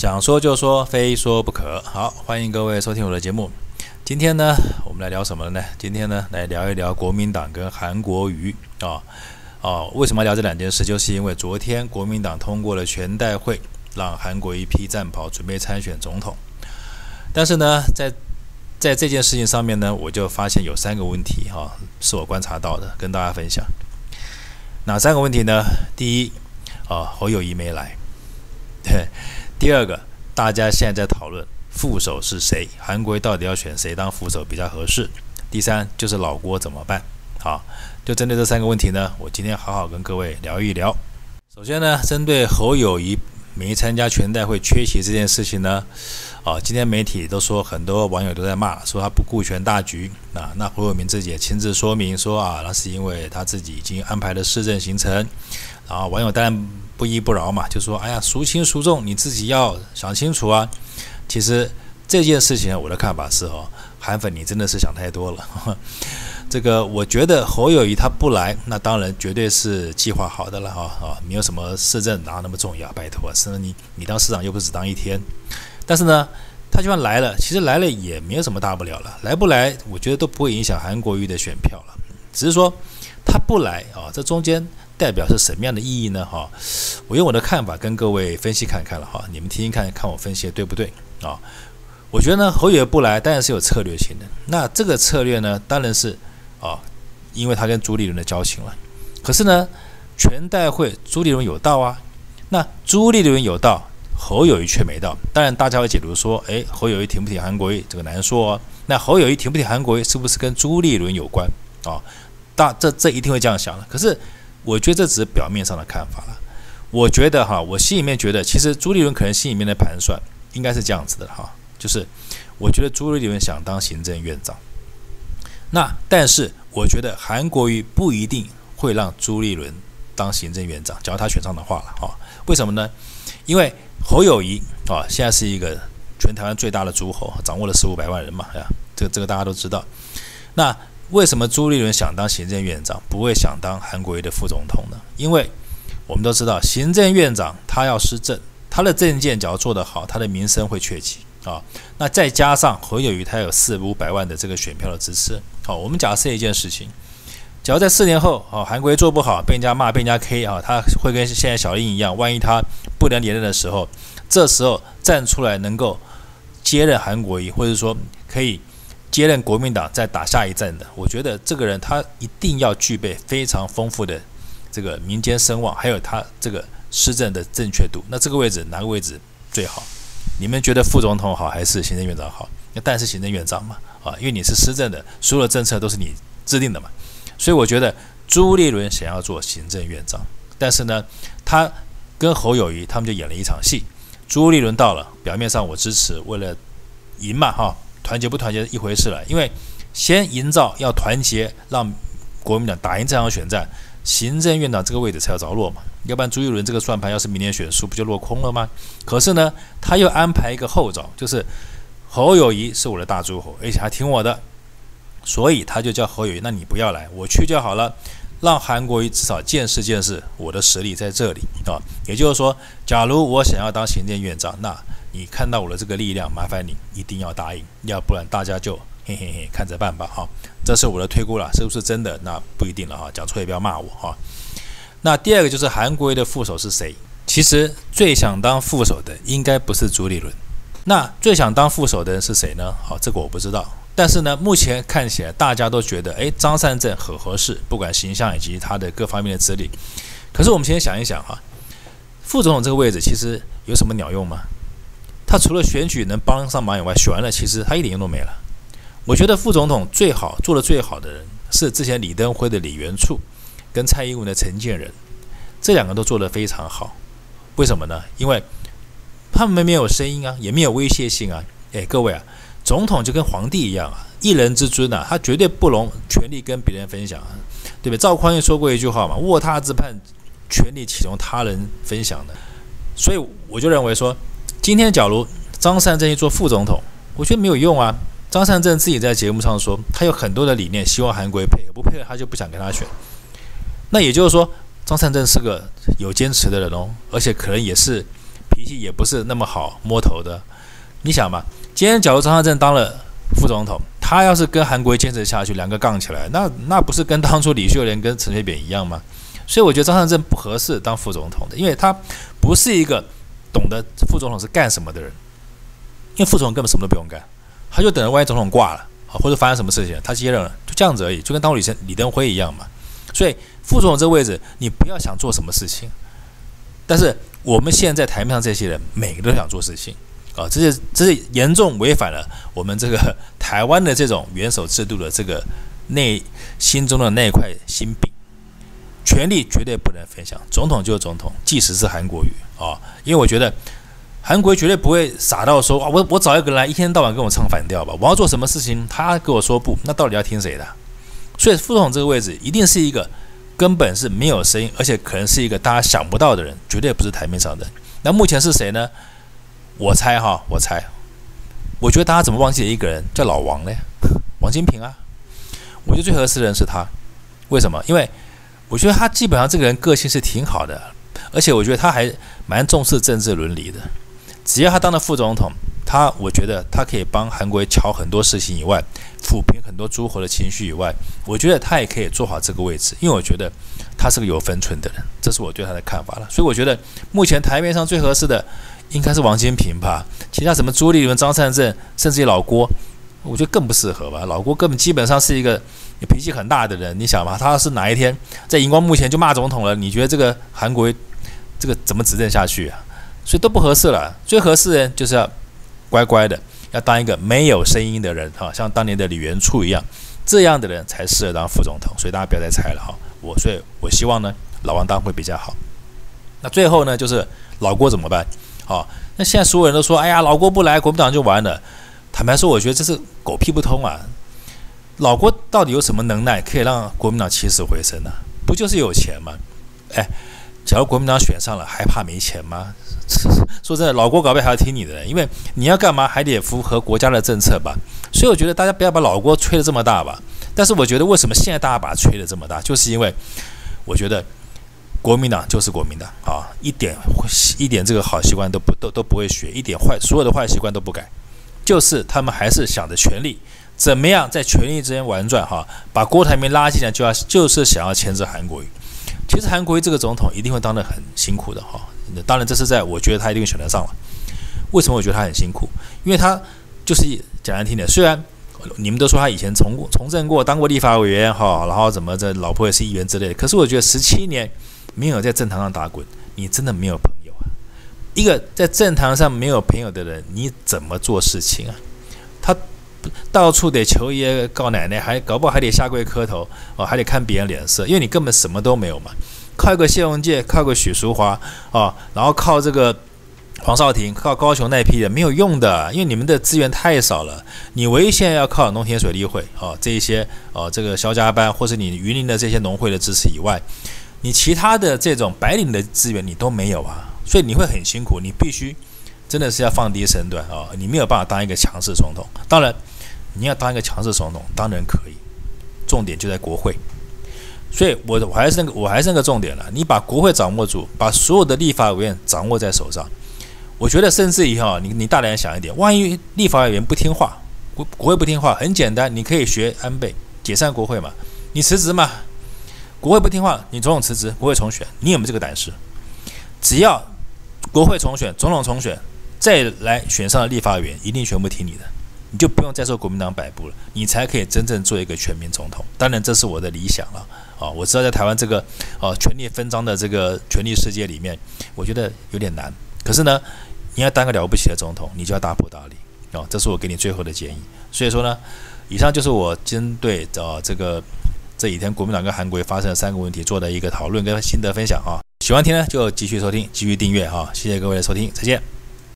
想说就说，非说不可。好，欢迎各位收听我的节目。今天呢，我们来聊什么呢？今天呢，来聊一聊国民党跟韩国瑜啊啊。为什么聊这两件事？就是因为昨天国民党通过了全代会，让韩国瑜披战袍准备参选总统。但是呢，在在这件事情上面呢，我就发现有三个问题哈，是我观察到的，跟大家分享。哪三个问题呢？第一，啊，侯友谊没来。对，第二个，大家现在在讨论副手是谁，韩国到底要选谁当副手比较合适？第三，就是老郭怎么办？好，就针对这三个问题呢，我今天好好跟各位聊一聊。首先呢，针对侯友谊没参加全代会缺席这件事情呢，啊，今天媒体都说很多网友都在骂，说他不顾全大局。啊，那胡伟明自己也亲自说明说啊，那是因为他自己已经安排了市政行程。然后，网友当然。不依不饶嘛，就说哎呀，孰轻孰重，你自己要想清楚啊。其实这件事情，我的看法是哦，韩粉你真的是想太多了。这个我觉得侯友谊他不来，那当然绝对是计划好的了哈啊，没有什么市政哪那么重要，拜托，是你你当市长又不是只当一天。但是呢，他就算来了，其实来了也没有什么大不了了，来不来，我觉得都不会影响韩国瑜的选票了，只是说他不来啊，这中间。代表是什么样的意义呢？哈，我用我的看法跟各位分析看看了哈，你们听听看看我分析的对不对啊？我觉得呢，侯友宜不来当然是有策略性的。那这个策略呢，当然是啊，因为他跟朱立伦的交情了。可是呢，全代会朱立伦有到啊，那朱立伦有到，侯友宜却没到。当然大家会解读说，哎，侯友宜挺不挺韩国瑜？这个难说哦。那侯友宜挺不挺韩国瑜？是不是跟朱立伦有关啊？大这这一定会这样想的。可是。我觉得这只是表面上的看法了。我觉得哈，我心里面觉得，其实朱立伦可能心里面的盘算应该是这样子的哈，就是我觉得朱立伦想当行政院长，那但是我觉得韩国瑜不一定会让朱立伦当行政院长，只要他选上的话了哈。为什么呢？因为侯友谊啊，现在是一个全台湾最大的诸侯，掌握了四五百万人嘛，呀，这个这个大家都知道。那为什么朱立伦想当行政院长，不会想当韩国瑜的副总统呢？因为我们都知道，行政院长他要施政，他的政见只要做得好，他的名声会鹊起啊。那再加上侯友宜他有四五百万的这个选票的支持，好，我们假设一件事情，假如在四年后，啊，韩国瑜做不好，被人家骂，被人家 K 啊，他会跟现在小英一样，万一他不能连任的时候，这时候站出来能够接任韩国瑜，或者说可以。接任国民党再打下一战的，我觉得这个人他一定要具备非常丰富的这个民间声望，还有他这个施政的正确度。那这个位置哪个位置最好？你们觉得副总统好还是行政院长好？那但是行政院长嘛，啊，因为你是施政的，所有的政策都是你制定的嘛。所以我觉得朱立伦想要做行政院长，但是呢，他跟侯友谊他们就演了一场戏。朱立伦到了，表面上我支持，为了赢嘛，哈。团结不团结一回事了，因为先营造要团结，让国民党打赢这场选战，行政院长这个位置才要着落嘛。要不然朱一伦这个算盘要是明年选输，不就落空了吗？可是呢，他又安排一个后招，就是侯友谊是我的大诸侯，而且还听我的，所以他就叫侯友谊，那你不要来，我去就好了，让韩国瑜至少见识见识我的实力在这里啊。也就是说，假如我想要当行政院长，那。你看到我的这个力量，麻烦你一定要答应，要不然大家就嘿嘿嘿看着办吧哈。这是我的推估了，是不是真的？那不一定了哈，讲错也不要骂我哈。那第二个就是韩国的副手是谁？其实最想当副手的应该不是朱立伦，那最想当副手的人是谁呢？好，这个我不知道。但是呢，目前看起来大家都觉得，诶，张善政很合适，不管形象以及他的各方面的资历。可是我们先想一想哈，副总统这个位置其实有什么鸟用吗？他除了选举能帮上忙以外，选完了其实他一点用都没了。我觉得副总统最好做的最好的人是之前李登辉的李元簇，跟蔡英文的陈建仁，这两个都做得非常好。为什么呢？因为他们没有声音啊，也没有威胁性啊。哎，各位啊，总统就跟皇帝一样啊，一人之尊啊，他绝对不容权力跟别人分享啊，对不对？赵匡胤说过一句话嘛：“卧榻之畔，权力岂容他人分享的。”所以我就认为说。今天，假如张善政一做副总统，我觉得没有用啊。张善政自己在节目上说，他有很多的理念，希望韩国瑜配合，不配合他就不想跟他选。那也就是说，张善政是个有坚持的人哦，而且可能也是脾气也不是那么好摸头的。你想嘛，今天假如张善政当了副总统，他要是跟韩国坚持下去，两个杠起来，那那不是跟当初李秀莲跟陈水扁一样吗？所以我觉得张善政不合适当副总统的，因为他不是一个懂得副总统是干什么的人。因为副总统根本什么都不用干，他就等着万一总统挂了啊，或者发生什么事情，他接任了，就这样子而已，就跟当初李李登辉一样嘛。所以副总统这个位置，你不要想做什么事情。但是我们现在台面上这些人，每个都想做事情啊，这是这是严重违反了我们这个 台湾的这种元首制度的这个内心中的那一块心病。权力绝对不能分享，总统就是总统，即使是韩国瑜啊，因为我觉得韩国绝对不会傻到说啊，我我找一个人来一天到晚跟我唱反调吧，我要做什么事情他跟我说不，那到底要听谁的？所以副总统这个位置一定是一个根本是没有声音，而且可能是一个大家想不到的人，绝对不是台面上的。那目前是谁呢？我猜哈，我猜，我觉得大家怎么忘记一个人叫老王呢？王金平啊，我觉得最合适的人是他，为什么？因为。我觉得他基本上这个人个性是挺好的，而且我觉得他还蛮重视政治伦理的。只要他当了副总统，他我觉得他可以帮韩国瑜乔很多事情以外，抚平很多诸侯的情绪以外，我觉得他也可以做好这个位置，因为我觉得他是个有分寸的人，这是我对他的看法了。所以我觉得目前台面上最合适的应该是王金平吧，其他什么朱立伦、张善政，甚至于老郭，我觉得更不适合吧。老郭根本基本上是一个。脾气很大的人，你想嘛，他是哪一天在荧光幕前就骂总统了，你觉得这个韩国这个怎么执政下去啊？所以都不合适了。最合适的就是要乖乖的，要当一个没有声音的人哈，像当年的李元簇一样，这样的人才适合当副总统。所以大家不要再猜了哈。我所以，我希望呢，老王当会比较好。那最后呢，就是老郭怎么办？好，那现在所有人都说，哎呀，老郭不来，国民党就完了。坦白说，我觉得这是狗屁不通啊。老郭到底有什么能耐可以让国民党起死回生呢？不就是有钱吗？哎，假如国民党选上了，还怕没钱吗？说真的，老郭搞不好还要听你的人，因为你要干嘛还得符合国家的政策吧。所以我觉得大家不要把老郭吹得这么大吧。但是我觉得为什么现在大家把他吹得这么大，就是因为我觉得国民党就是国民党啊，一点一点这个好习惯都不都都不会学，一点坏所有的坏习惯都不改，就是他们还是想着权力。怎么样在权力之间玩转？哈，把郭台铭拉进来，就要就是想要牵制韩国瑜。其实韩国瑜这个总统一定会当得很辛苦的哈。当然，这是在我觉得他一定会选得上了。为什么我觉得他很辛苦？因为他就是讲难听点，虽然你们都说他以前从从政过，当过立法委员哈，然后怎么这老婆也是议员之类的。可是我觉得十七年没有在政坛上打滚，你真的没有朋友啊。一个在政坛上没有朋友的人，你怎么做事情啊？到处得求爷告奶奶，还搞不好还得下跪磕头哦，还得看别人脸色，因为你根本什么都没有嘛。靠一个谢龙介，靠个许淑华哦，然后靠这个黄少廷，靠高雄那批人没有用的，因为你们的资源太少了。你唯一现在要靠农田水利会哦，这一些哦，这个萧家班或是你云林的这些农会的支持以外，你其他的这种白领的资源你都没有啊，所以你会很辛苦，你必须真的是要放低身段啊，你没有办法当一个强势总统。当然。你要当一个强势总统，当然可以，重点就在国会。所以，我我还是那个，我还是那个重点了。你把国会掌握住，把所有的立法委员掌握在手上，我觉得甚至于哈，你你大胆想一点，万一立法委员不听话，国国会不听话，很简单，你可以学安倍解散国会嘛，你辞职嘛。国会不听话，你总统辞职，国会重选，你有没有这个胆识？只要国会重选，总统重选，再来选上的立法委员，一定全部听你的。你就不用再受国民党摆布了，你才可以真正做一个全民总统。当然，这是我的理想了啊！我知道在台湾这个啊权力分赃的这个权力世界里面，我觉得有点难。可是呢，你要当个了不起的总统，你就要大破大立啊！这是我给你最后的建议。所以说呢，以上就是我针对啊这个这几天国民党跟韩国发生的三个问题做的一个讨论跟心得分享啊！喜欢听呢就继续收听，继续订阅啊！谢谢各位的收听，再见。